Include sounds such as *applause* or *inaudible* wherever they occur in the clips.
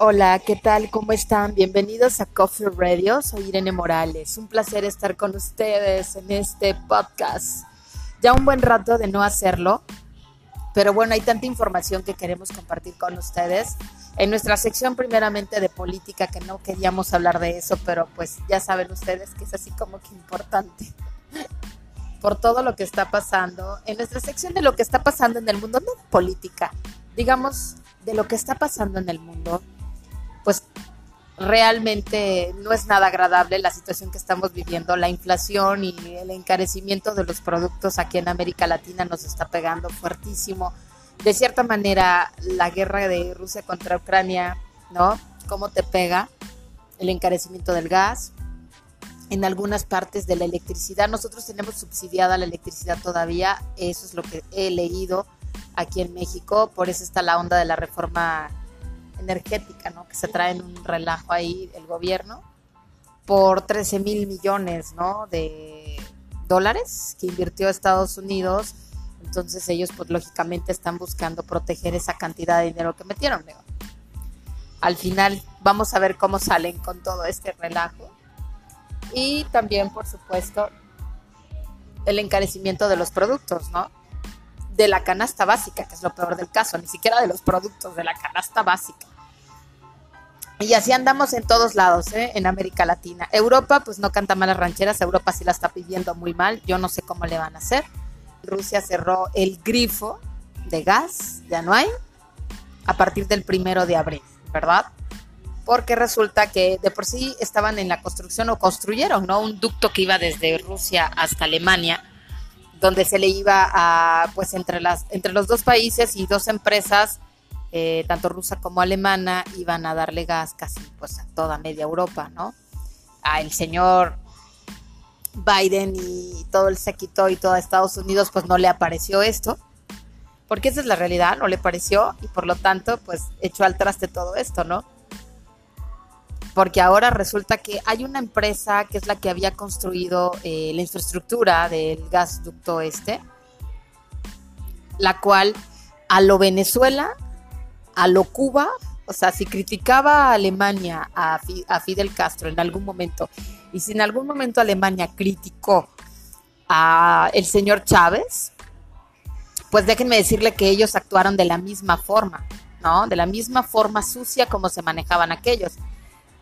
Hola, ¿qué tal? ¿Cómo están? Bienvenidos a Coffee Radio. Soy Irene Morales. Un placer estar con ustedes en este podcast. Ya un buen rato de no hacerlo, pero bueno, hay tanta información que queremos compartir con ustedes. En nuestra sección primeramente de política, que no queríamos hablar de eso, pero pues ya saben ustedes que es así como que importante *laughs* por todo lo que está pasando. En nuestra sección de lo que está pasando en el mundo, no política, digamos de lo que está pasando en el mundo pues realmente no es nada agradable la situación que estamos viviendo. La inflación y el encarecimiento de los productos aquí en América Latina nos está pegando fuertísimo. De cierta manera, la guerra de Rusia contra Ucrania, ¿no? ¿Cómo te pega el encarecimiento del gas? En algunas partes de la electricidad, nosotros tenemos subsidiada la electricidad todavía, eso es lo que he leído aquí en México, por eso está la onda de la reforma energética, ¿no? Que se trae un relajo ahí el gobierno por 13 mil millones, ¿no? De dólares que invirtió Estados Unidos. Entonces ellos, pues lógicamente están buscando proteger esa cantidad de dinero que metieron. Al final vamos a ver cómo salen con todo este relajo. Y también, por supuesto, el encarecimiento de los productos, ¿no? De la canasta básica, que es lo peor del caso, ni siquiera de los productos de la canasta básica. Y así andamos en todos lados, ¿eh? en América Latina. Europa, pues no canta malas rancheras, Europa sí la está pidiendo muy mal, yo no sé cómo le van a hacer. Rusia cerró el grifo de gas, ya no hay, a partir del primero de abril, ¿verdad? Porque resulta que de por sí estaban en la construcción o construyeron, ¿no? Un ducto que iba desde Rusia hasta Alemania donde se le iba a, pues entre, las, entre los dos países y dos empresas, eh, tanto rusa como alemana, iban a darle gas casi pues a toda media Europa, ¿no? A el señor Biden y todo el séquito y todo Estados Unidos, pues no le apareció esto, porque esa es la realidad, no le pareció y por lo tanto, pues echó al traste todo esto, ¿no? Porque ahora resulta que hay una empresa que es la que había construido eh, la infraestructura del gasducto este, la cual a lo Venezuela, a lo Cuba, o sea, si criticaba a Alemania, a, a Fidel Castro en algún momento, y si en algún momento Alemania criticó a el señor Chávez, pues déjenme decirle que ellos actuaron de la misma forma, ¿no? De la misma forma sucia como se manejaban aquellos.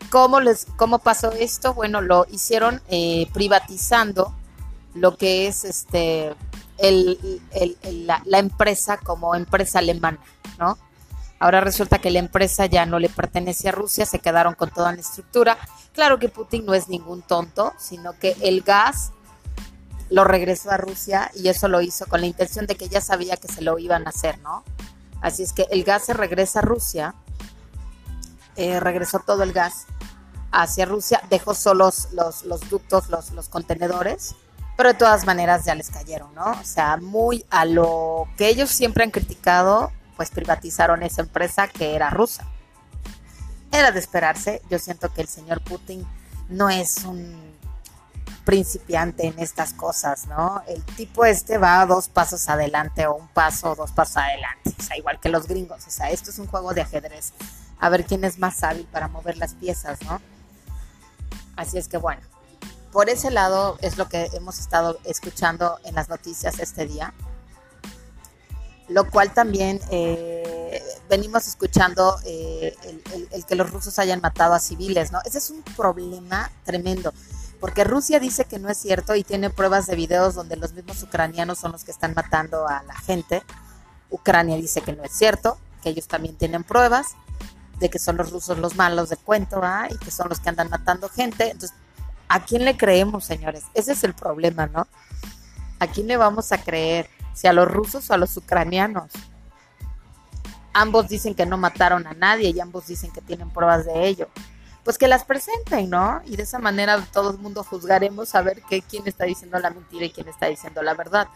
¿Cómo, les, ¿Cómo pasó esto? Bueno, lo hicieron eh, privatizando lo que es este el, la, la, empresa como empresa alemana, ¿no? Ahora resulta que la empresa ya no le pertenece a Rusia, se quedaron con toda la estructura. Claro que Putin no es ningún tonto, sino que el gas lo regresó a Rusia y eso lo hizo con la intención de que ya sabía que se lo iban a hacer, ¿no? Así es que el gas se regresa a Rusia, eh, regresó todo el gas hacia Rusia, dejó solo los, los, ductos, los, los contenedores, pero de todas maneras ya les cayeron, ¿no? O sea, muy a lo que ellos siempre han criticado, pues privatizaron esa empresa que era rusa. Era de esperarse, yo siento que el señor Putin no es un principiante en estas cosas, ¿no? El tipo este va dos pasos adelante o un paso o dos pasos adelante, o sea, igual que los gringos, o sea, esto es un juego de ajedrez, a ver quién es más hábil para mover las piezas, ¿no? Así es que bueno, por ese lado es lo que hemos estado escuchando en las noticias este día, lo cual también eh, venimos escuchando eh, el, que los rusos hayan matado a civiles, ¿no? Ese es un problema tremendo, porque Rusia dice que no es cierto y tiene pruebas de videos donde los mismos ucranianos son los que están matando a la gente. Ucrania dice que no es cierto, que ellos también tienen pruebas de que son los rusos los malos de cuento, ¿ah? Y que son los que andan matando gente. Entonces, ¿a quién le creemos, señores? Ese es el problema, ¿no? ¿A quién le vamos a creer? ¿Si a los rusos o a los ucranianos? Ambos dicen que no mataron a nadie y ambos dicen que tienen pruebas de ello. Pues que las presenten, ¿no? Y de esa manera todo el mundo juzgaremos a ver qué, quién está diciendo la mentira y quién está diciendo la verdad.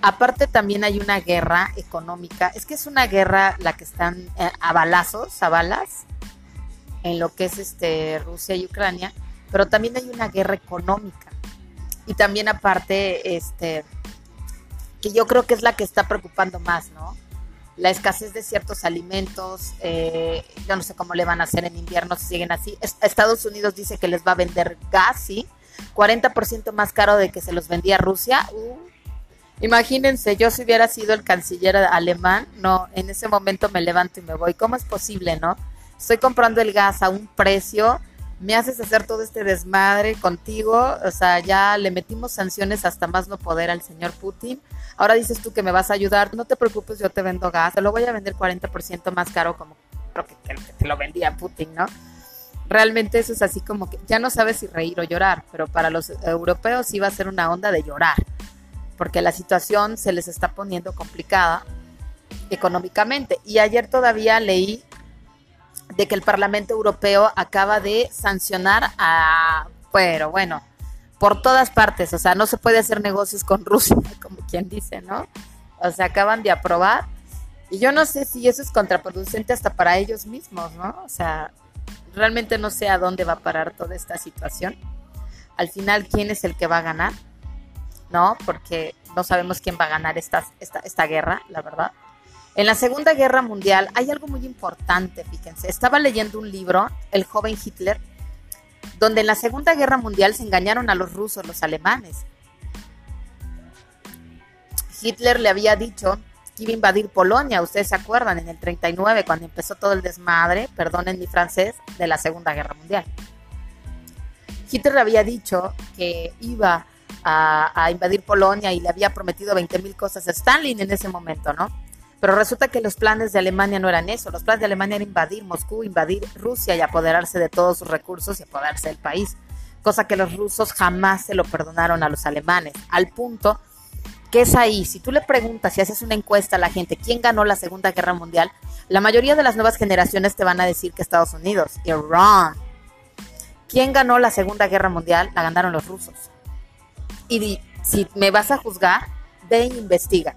Aparte también hay una guerra económica, es que es una guerra la que están eh, a balazos, a balas, en lo que es este Rusia y Ucrania, pero también hay una guerra económica. Y también aparte, este, que yo creo que es la que está preocupando más, ¿no? la escasez de ciertos alimentos, eh, yo no sé cómo le van a hacer en invierno si siguen así. Estados Unidos dice que les va a vender gas, ¿sí? 40% más caro de que se los vendía Rusia. Uh, imagínense, yo si hubiera sido el canciller alemán, no, en ese momento me levanto y me voy. ¿Cómo es posible, no? Estoy comprando el gas a un precio, me haces hacer todo este desmadre contigo, o sea, ya le metimos sanciones hasta más no poder al señor Putin Ahora dices tú que me vas a ayudar, no te preocupes, yo te vendo gas, te lo voy a vender 40% más caro como creo que, te lo vendía Putin, ¿no? Realmente eso es así como que ya no sabes si reír o llorar, pero para los europeos va a ser una onda de llorar, porque la situación se les está poniendo complicada económicamente. Y ayer todavía leí de que el Parlamento Europeo acaba de sancionar a, pero bueno, por todas partes, o sea, no se puede hacer negocios con Rusia, *laughs* como quien dice, ¿no? O sea, acaban de aprobar y yo no sé si eso es contraproducente hasta para ellos mismos, ¿no? O sea, realmente no sé a dónde va a parar toda esta situación. Al final, ¿quién es el que va a ganar? ¿No? Porque no sabemos quién va a ganar esta, esta, esta guerra, la verdad. En la Segunda Guerra Mundial hay algo muy importante, fíjense. Estaba leyendo un libro, El joven Hitler, donde en la Segunda Guerra Mundial se engañaron a los rusos, los alemanes. Hitler le había dicho que iba a invadir Polonia, ustedes se acuerdan, en el 39, cuando empezó todo el desmadre, perdonen mi francés, de la Segunda Guerra Mundial. Hitler le había dicho que iba a, invadir Polonia y le había prometido 20 mil cosas a Stalin en ese momento, ¿no? Pero resulta que los planes de Alemania no eran eso. Los planes de Alemania eran invadir Moscú, invadir Rusia y apoderarse de todos sus recursos y apoderarse del país. Cosa que los rusos jamás se lo perdonaron a los alemanes. Al punto que es ahí. Si tú le preguntas, si haces una encuesta a la gente, ¿quién ganó la Segunda Guerra Mundial? La mayoría de las nuevas generaciones te van a decir que Estados Unidos. Irán. ¿Quién ganó la Segunda Guerra Mundial? La ganaron los rusos. Y si me vas a juzgar, ve e investiga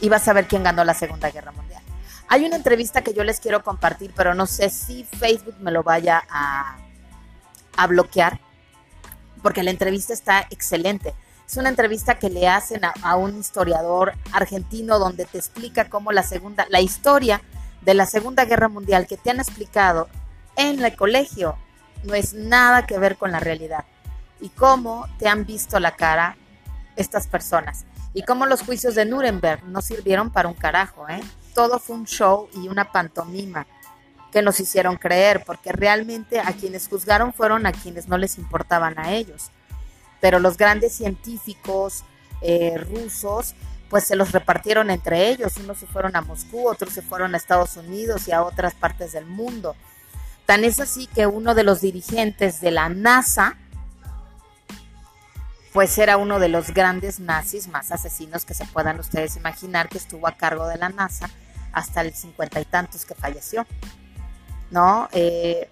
y vas a ver quién ganó la Segunda Guerra Mundial. Hay una entrevista que yo les quiero compartir, pero no sé si Facebook me lo vaya a, a bloquear, porque la entrevista está excelente. Es una entrevista que le hacen a, un historiador argentino donde te explica cómo la segunda, la historia de la Segunda Guerra Mundial que te han explicado en el colegio no es nada que ver con la realidad y cómo te han visto la cara estas personas y cómo los juicios de Nuremberg no sirvieron para un carajo, ¿eh? Todo fue un show y una pantomima que nos hicieron creer, porque realmente a quienes juzgaron fueron a quienes no les importaban a ellos. Pero los grandes científicos eh, rusos, pues se los repartieron entre ellos. Unos se fueron a Moscú, otros se fueron a Estados Unidos y a otras partes del mundo. Tan es así que uno de los dirigentes de la NASA, pues era uno de los grandes nazis más asesinos que se puedan ustedes imaginar, que estuvo a cargo de la NASA hasta el cincuenta y tantos que falleció, ¿no? Eh,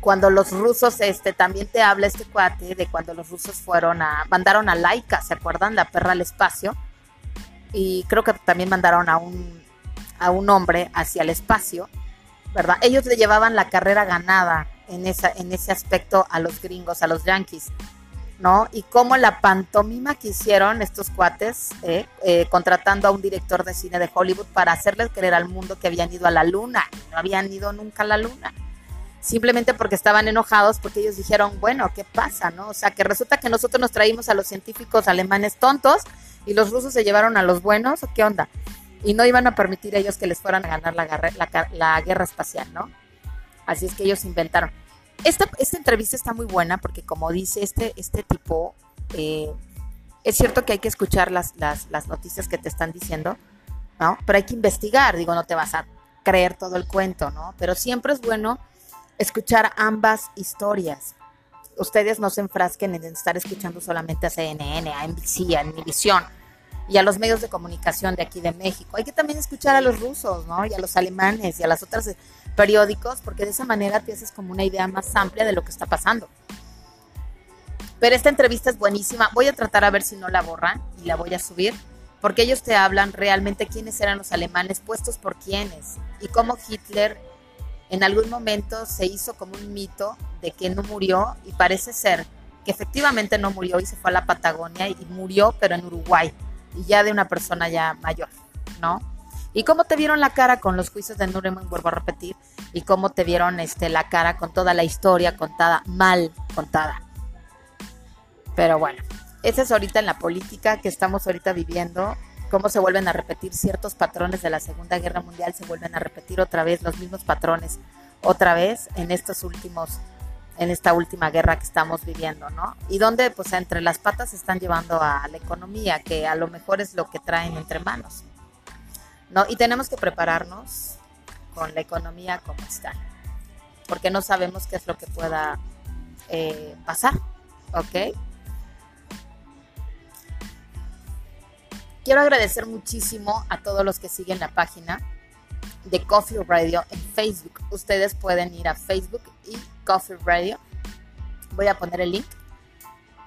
cuando los rusos, este, también te habla este cuate de cuando los rusos fueron a, mandaron a Laika, ¿se acuerdan? La perra al espacio, y creo que también mandaron a un, a un hombre hacia el espacio, ¿verdad? Ellos le llevaban la carrera ganada en, esa, en ese aspecto a los gringos, a los yankees ¿no? Y cómo la pantomima que hicieron estos cuates, eh, eh, contratando a un director de cine de Hollywood para hacerles creer al mundo que habían ido a la luna, no habían ido nunca a la luna. Simplemente porque estaban enojados porque ellos dijeron, bueno, ¿qué pasa? ¿no? O sea, que resulta que nosotros nos traímos a los científicos alemanes tontos y los rusos se llevaron a los buenos, ¿o qué onda? Y no iban a permitir ellos que les fueran a ganar la, la, la guerra espacial, ¿no? Así es que ellos inventaron. Esta, entrevista está muy buena porque como dice este, este tipo, eh, es cierto que hay que escuchar las, las, las noticias que te están diciendo, ¿no? Pero hay que investigar, digo, no te vas a creer todo el cuento, ¿no? Pero siempre es bueno escuchar ambas historias. Ustedes no se enfrasquen en estar escuchando solamente a CNN, a NBC, a Univision y a los medios de comunicación de aquí de México. Hay que también escuchar a los rusos, ¿no? Y a los alemanes y a las otras periódicos, porque de esa manera te haces como una idea más amplia de lo que está pasando. Pero esta entrevista es buenísima. Voy a tratar a ver si no la borran y la voy a subir, porque ellos te hablan realmente quiénes eran los alemanes, puestos por quiénes, y cómo Hitler en algún momento se hizo como un mito de que no murió, y parece ser que efectivamente no murió y se fue a la Patagonia y murió, pero en Uruguay y ya de una persona ya mayor, ¿no? ¿Y cómo te vieron la cara con los juicios de Nuremberg, vuelvo a repetir? ¿Y cómo te vieron este, la cara con toda la historia contada, mal contada? Pero bueno, esa es ahorita en la política que estamos ahorita viviendo, cómo se vuelven a repetir ciertos patrones de la Segunda Guerra Mundial, se vuelven a repetir otra vez los mismos patrones, otra vez en estos últimos en esta última guerra que estamos viviendo, ¿no? Y donde pues entre las patas están llevando a la economía, que a lo mejor es lo que traen entre manos. ¿No? Y tenemos que prepararnos con la economía como está, porque no sabemos qué es lo que pueda eh, pasar, ¿ok? Quiero agradecer muchísimo a todos los que siguen la página de Coffee Radio en Facebook. Ustedes pueden ir a Facebook y Coffee Radio. Voy a poner el link.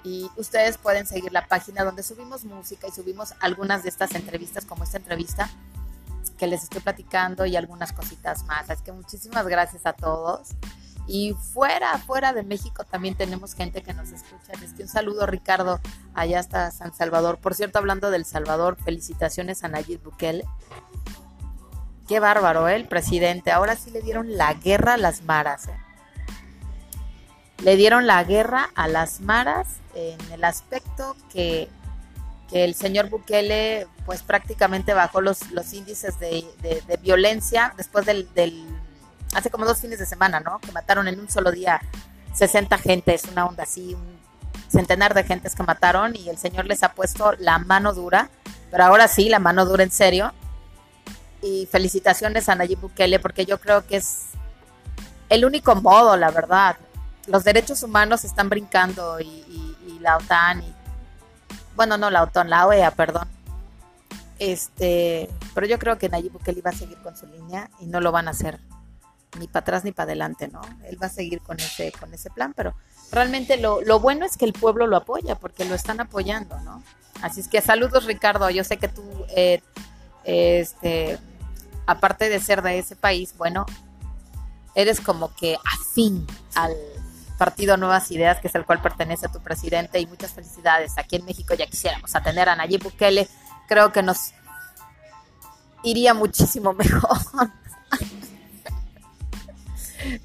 Y ustedes pueden seguir la página donde subimos música y subimos algunas de estas entrevistas, como esta entrevista que les estoy platicando y algunas cositas más. Así que muchísimas gracias a todos. Y fuera, fuera de México también tenemos gente que nos escucha. Les que un saludo, Ricardo, allá hasta San Salvador. Por cierto, hablando del Salvador, felicitaciones a Nayib Bukele. Qué bárbaro, ¿eh? el presidente. Ahora sí le dieron la guerra a las maras. ¿eh? Le dieron la guerra a las maras en el aspecto que, el señor Bukele pues prácticamente bajó los, los índices de, violencia después del, del, hace como dos fines de semana, ¿no? Que mataron en un solo día 60 gentes, una onda así, un centenar de gentes que mataron y el señor les ha puesto la mano dura, pero ahora sí, la mano dura en serio y felicitaciones a Nayib Bukele porque yo creo que es el único modo, la verdad. Los derechos humanos están brincando y, la OTAN y bueno, no la OTAN, la OEA, perdón. Este, pero yo creo que Nayib Bukele va a seguir con su línea y no lo van a hacer ni para atrás ni para adelante, ¿no? Él va a seguir con ese con ese plan, pero realmente lo, lo bueno es que el pueblo lo apoya porque lo están apoyando, ¿no? Así es que saludos Ricardo, yo sé que tú eh, este aparte de ser de ese país, bueno, eres como que afín al partido Nuevas Ideas, que es el cual pertenece a tu presidente, y muchas felicidades. Aquí en México ya quisiéramos a tener a Nayib Bukele, creo que nos iría muchísimo *laughs* mejor.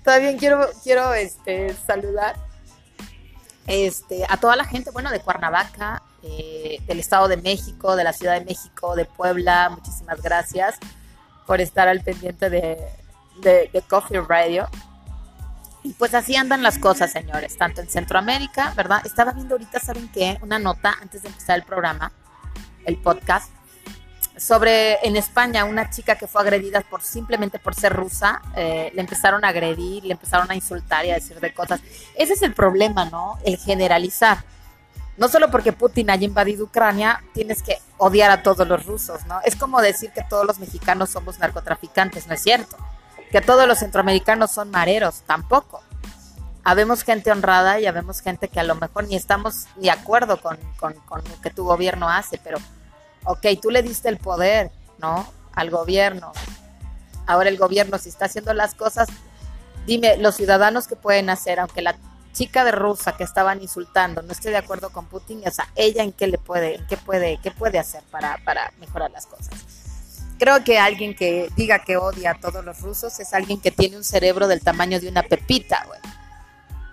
También quiero, quiero este, saludar este, a toda la gente, bueno, de Cuernavaca, eh, del Estado de México, de la Ciudad de México, de Puebla, muchísimas gracias por estar al pendiente de, Coffee Radio. Y pues así andan las cosas, señores, tanto en Centroamérica, ¿verdad? Estaba viendo ahorita, ¿saben qué? Una nota antes de empezar el programa, el podcast, sobre en España una chica que fue agredida por simplemente por ser rusa, eh, le empezaron a agredir, le empezaron a insultar y a decir de cosas. Ese es el problema, ¿no? El generalizar no solo porque Putin haya invadido Ucrania, tienes que odiar a todos los rusos, ¿no? Es como decir que todos los mexicanos somos narcotraficantes, no es cierto. Que todos los centroamericanos son mareros, tampoco. Habemos gente honrada y habemos gente que a lo mejor ni estamos de acuerdo con, con lo que tu gobierno hace, pero, ok, tú le diste el poder, ¿no? Al gobierno. Ahora el gobierno, si está haciendo las cosas, dime, los ciudadanos que pueden hacer, aunque la chica de Rusia que estaban insultando, no estoy de acuerdo con Putin, o sea, ella en qué le puede, en qué puede, qué puede hacer para, para mejorar las cosas. Creo que alguien que diga que odia a todos los rusos es alguien que tiene un cerebro del tamaño de una pepita, güey.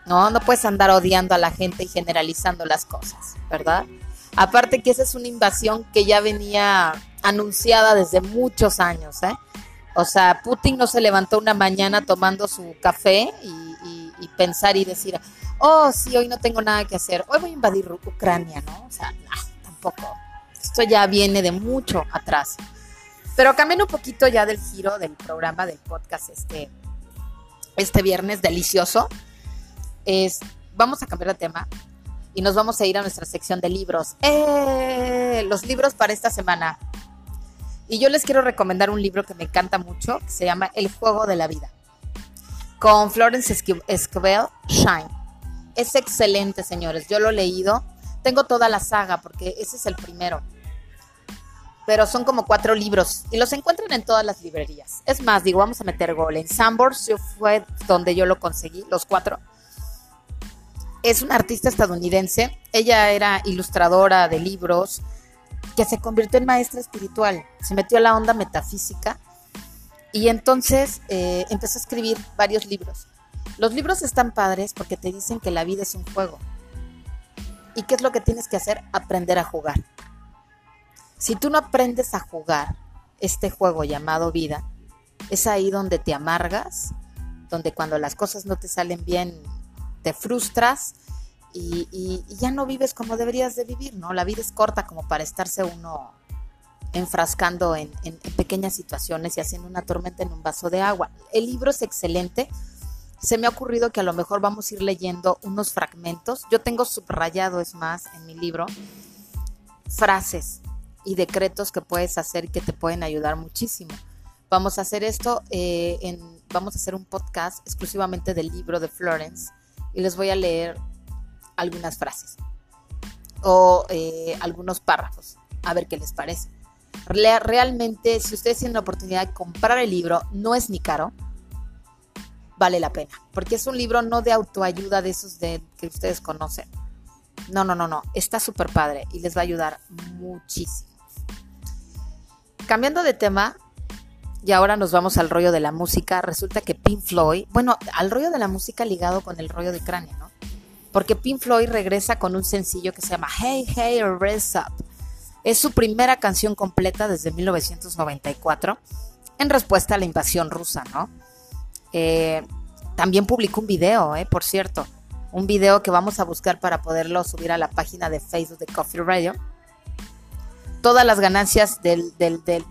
No, no puedes andar odiando a la gente y generalizando las cosas, ¿verdad? Aparte que esa es una invasión que ya venía anunciada desde muchos años, ¿eh? O sea, Putin no se levantó una mañana tomando su café y pensar y decir, oh, sí, hoy no tengo nada que hacer, hoy voy a invadir Ucrania, ¿no? O sea, no, tampoco. Esto ya viene de mucho atrás. Pero cambiando un poquito ya del giro del programa, del podcast este, este viernes delicioso. Es, vamos a cambiar de tema y nos vamos a ir a nuestra sección de libros. ¡Eh! Los libros para esta semana. Y yo les quiero recomendar un libro que me encanta mucho, que se llama El juego de la vida con Florence Esquivel, Shine. Es excelente, señores. Yo lo he leído. Tengo toda la saga porque ese es el primero. Pero son como cuatro libros y los encuentran en todas las librerías. Es más, digo, vamos a meter gol. En Sambors fue donde yo lo conseguí, los cuatro. Es una artista estadounidense. Ella era ilustradora de libros. que se convirtió en maestra espiritual, se metió a la onda metafísica y entonces eh, empezó a escribir varios libros. Los libros están padres porque te dicen que la vida es un juego. ¿Y qué es lo que tienes que hacer? Aprender a jugar. Si tú no aprendes a jugar este juego llamado vida, es ahí donde te amargas, donde cuando las cosas no te salen bien te frustras y, ya no vives como deberías de vivir, ¿no? La vida es corta como para estarse uno enfrascando en, pequeñas situaciones y haciendo una tormenta en un vaso de agua. El libro es excelente. Se me ha ocurrido que a lo mejor vamos a ir leyendo unos fragmentos. Yo tengo subrayado, es más, en mi libro, frases y decretos que puedes hacer que te pueden ayudar muchísimo. Vamos a hacer esto, eh, en, vamos a hacer un podcast exclusivamente del libro de Florence y les voy a leer algunas frases o eh, algunos párrafos, a ver qué les parece. Realmente, si ustedes tienen la oportunidad de comprar el libro, no es ni caro, vale la pena, porque es un libro no de autoayuda de esos de, que ustedes conocen. No, no, no, no, está súper padre y les va a ayudar muchísimo. Cambiando de tema, y ahora nos vamos al rollo de la música, resulta que Pink Floyd, bueno, al rollo de la música ligado con el rollo de cráneo, ¿no? porque Pink Floyd regresa con un sencillo que se llama Hey Hey Raise Up. Es su primera canción completa desde 1994 en respuesta a la invasión rusa, ¿no? Eh, también publicó un video, eh, por cierto, un video que vamos a buscar para poderlo subir a la página de Facebook de Coffee Radio. Todas las ganancias de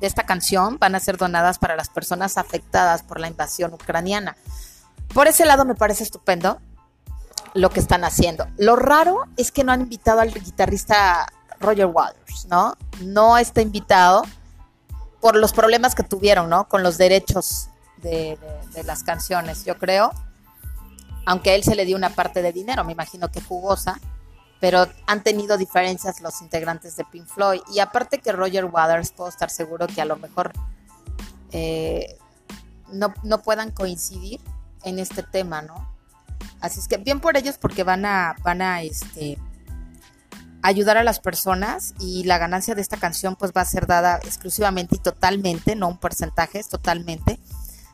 esta canción van a ser donadas para las personas afectadas por la invasión ucraniana. Por ese lado me parece estupendo lo que están haciendo. Lo raro es que no han invitado al guitarrista Roger Waters, ¿no? No está invitado por los problemas que tuvieron, ¿no? Con los derechos de, las canciones, yo creo. Aunque a él se le dio una parte de dinero, me imagino que jugosa, pero han tenido diferencias los integrantes de Pink Floyd. Y aparte que Roger Waters, puedo estar seguro que a lo mejor eh, no, no puedan coincidir en este tema, ¿no? Así es que bien por ellos porque van a, van a este, ayudar a las personas y la ganancia de esta canción pues va a ser dada exclusivamente y totalmente, no un porcentaje, es totalmente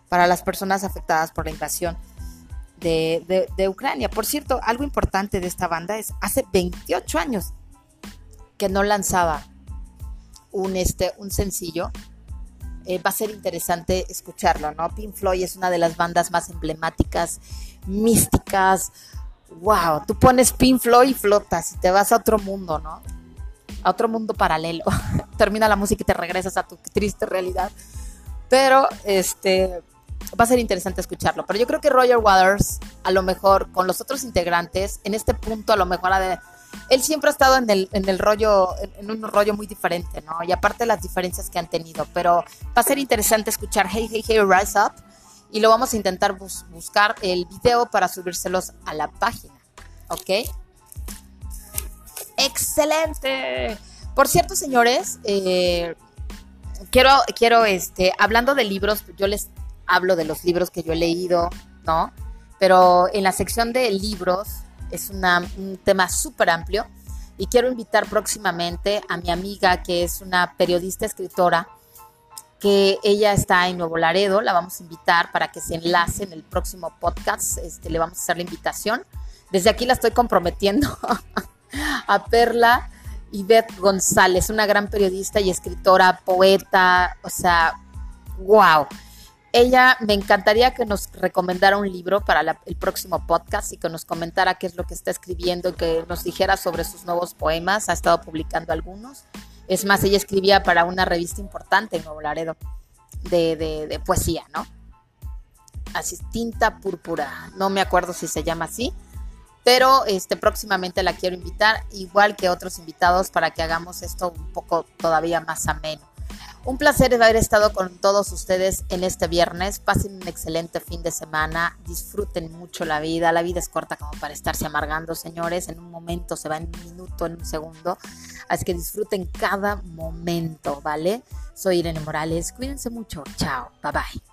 para las personas afectadas por la invasión de, de, Ucrania. Por cierto, algo importante de esta banda es hace 28 años que no lanzaba un, este, un sencillo. Eh, va a ser interesante escucharlo, ¿no? Pink Floyd es una de las bandas más emblemáticas místicas. Wow, tú pones Pink Floyd y flotas y te vas a otro mundo, ¿no? A otro mundo paralelo. *laughs* Termina la música y te regresas a tu triste realidad. Pero este va a ser interesante escucharlo. Pero yo creo que Roger Waters, a lo mejor con los otros integrantes, en este punto a lo mejor de, él siempre ha estado en el, en el rollo, en, un rollo muy diferente, ¿no? Y aparte las diferencias que han tenido. Pero va a ser interesante escuchar Hey, Hey, Hey, Rise Up y lo vamos a intentar buscar el video para subírselos a la página. ¿Ok? ¡Excelente! Por cierto, señores, eh, quiero, quiero, este, hablando de libros, yo les hablo de los libros que yo he leído, ¿no? Pero en la sección de libros es un tema súper amplio y quiero invitar próximamente a mi amiga que es una periodista escritora que ella está en Nuevo Laredo, la vamos a invitar para que se enlace en el próximo podcast, este, le vamos a hacer la invitación. Desde aquí la estoy comprometiendo *laughs* a Perla Ivette González, una gran periodista y escritora, poeta, o sea, wow. Ella me encantaría que nos recomendara un libro para el próximo podcast y que nos comentara qué es lo que está escribiendo y que nos dijera sobre sus nuevos poemas. Ha estado publicando algunos. Es más, ella escribía para una revista importante en Nuevo Laredo de, poesía, ¿no? Así, tinta púrpura. No me acuerdo si se llama así, pero este, próximamente la quiero invitar, igual que otros invitados, para que hagamos esto un poco todavía más ameno. Un placer haber estado con todos ustedes en este viernes. Pasen un excelente fin de semana. Disfruten mucho la vida. La vida es corta como para estarse amargando, señores. En un momento se va en un minuto, en un segundo. Así que disfruten cada momento, ¿vale? Soy Irene Morales. Cuídense mucho. Chao. Bye bye.